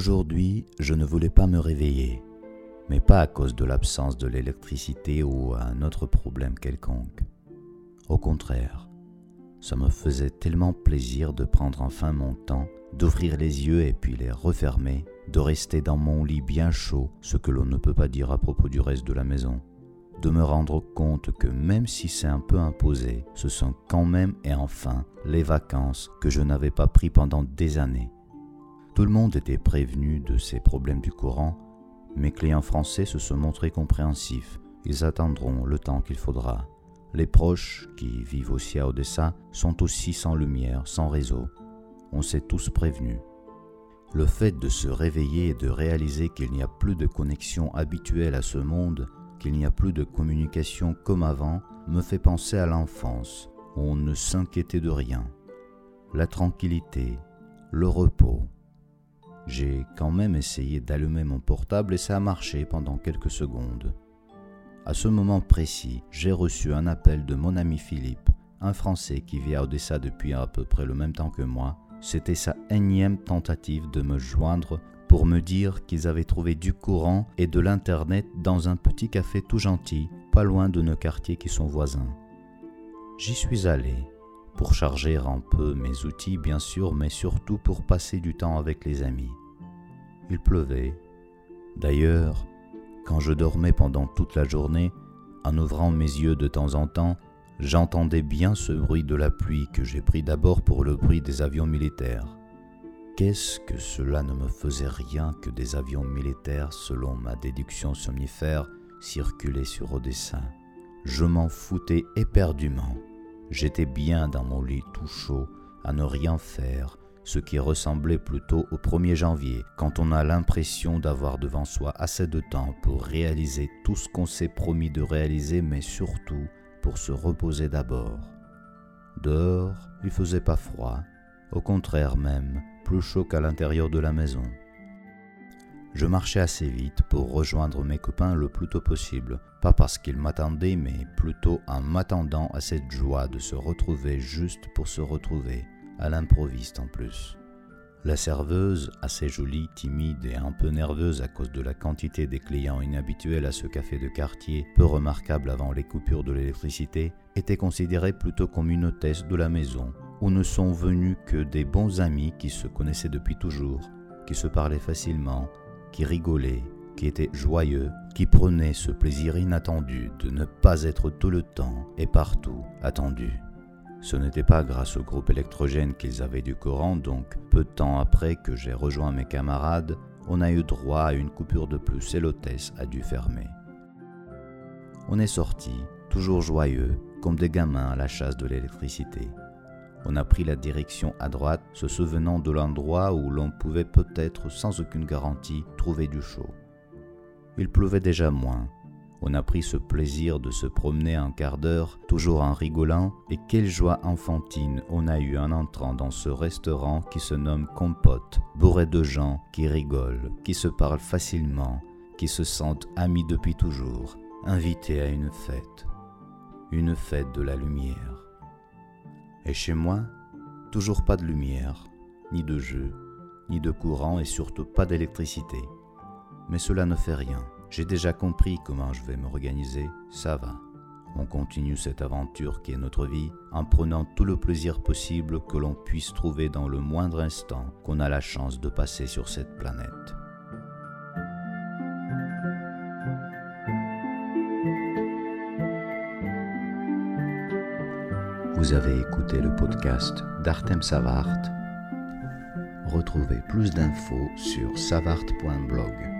Aujourd'hui, je ne voulais pas me réveiller, mais pas à cause de l'absence de l'électricité ou un autre problème quelconque. Au contraire, ça me faisait tellement plaisir de prendre enfin mon temps, d'ouvrir les yeux et puis les refermer, de rester dans mon lit bien chaud, ce que l'on ne peut pas dire à propos du reste de la maison, de me rendre compte que même si c'est un peu imposé, ce sont quand même et enfin les vacances que je n'avais pas pris pendant des années. Tout le monde était prévenu de ces problèmes du courant, mes clients français se sont montrés compréhensifs, ils attendront le temps qu'il faudra. Les proches, qui vivent aussi à Odessa, sont aussi sans lumière, sans réseau. On s'est tous prévenus. Le fait de se réveiller et de réaliser qu'il n'y a plus de connexion habituelle à ce monde, qu'il n'y a plus de communication comme avant, me fait penser à l'enfance, où on ne s'inquiétait de rien. La tranquillité, le repos. J'ai quand même essayé d'allumer mon portable et ça a marché pendant quelques secondes. À ce moment précis, j'ai reçu un appel de mon ami Philippe, un Français qui vit à Odessa depuis à peu près le même temps que moi. C'était sa énième tentative de me joindre pour me dire qu'ils avaient trouvé du courant et de l'Internet dans un petit café tout gentil, pas loin de nos quartiers qui sont voisins. J'y suis allé, pour charger un peu mes outils bien sûr, mais surtout pour passer du temps avec les amis. Il pleuvait. D'ailleurs, quand je dormais pendant toute la journée, en ouvrant mes yeux de temps en temps, j'entendais bien ce bruit de la pluie que j'ai pris d'abord pour le bruit des avions militaires. Qu'est-ce que cela ne me faisait rien que des avions militaires, selon ma déduction somnifère, circulaient sur Odessa. Je m'en foutais éperdument. J'étais bien dans mon lit tout chaud, à ne rien faire, ce qui ressemblait plutôt au 1er janvier, quand on a l'impression d'avoir devant soi assez de temps pour réaliser tout ce qu'on s'est promis de réaliser, mais surtout pour se reposer d'abord. Dehors, il faisait pas froid, au contraire même, plus chaud qu'à l'intérieur de la maison. Je marchais assez vite pour rejoindre mes copains le plus tôt possible, pas parce qu'ils m'attendaient, mais plutôt en m'attendant à cette joie de se retrouver juste pour se retrouver, à l'improviste en plus. La serveuse, assez jolie, timide et un peu nerveuse à cause de la quantité des clients inhabituels à ce café de quartier, peu remarquable avant les coupures de l'électricité, était considérée plutôt comme une hôtesse de la maison, où ne sont venus que des bons amis qui se connaissaient depuis toujours, qui se parlaient facilement, qui rigolaient, qui étaient joyeux, qui prenaient ce plaisir inattendu de ne pas être tout le temps et partout attendu. Ce n'était pas grâce au groupe électrogène qu'ils avaient du courant, donc peu de temps après que j'ai rejoint mes camarades, on a eu droit à une coupure de plus et l'hôtesse a dû fermer. On est sorti, toujours joyeux, comme des gamins à la chasse de l'électricité. On a pris la direction à droite, se souvenant de l'endroit où l'on pouvait peut-être, sans aucune garantie, trouver du chaud. Il pleuvait déjà moins, on a pris ce plaisir de se promener un quart d'heure, toujours en rigolant, et quelle joie enfantine on a eu en entrant dans ce restaurant qui se nomme Compote, bourré de gens qui rigolent, qui se parlent facilement, qui se sentent amis depuis toujours, invités à une fête. Une fête de la lumière. Et chez moi, toujours pas de lumière, ni de jeu, ni de courant et surtout pas d'électricité. Mais cela ne fait rien. J'ai déjà compris comment je vais m'organiser, ça va. On continue cette aventure qui est notre vie en prenant tout le plaisir possible que l'on puisse trouver dans le moindre instant qu'on a la chance de passer sur cette planète. Vous avez écouté le podcast d'Artem Savart. Retrouvez plus d'infos sur savart.blog.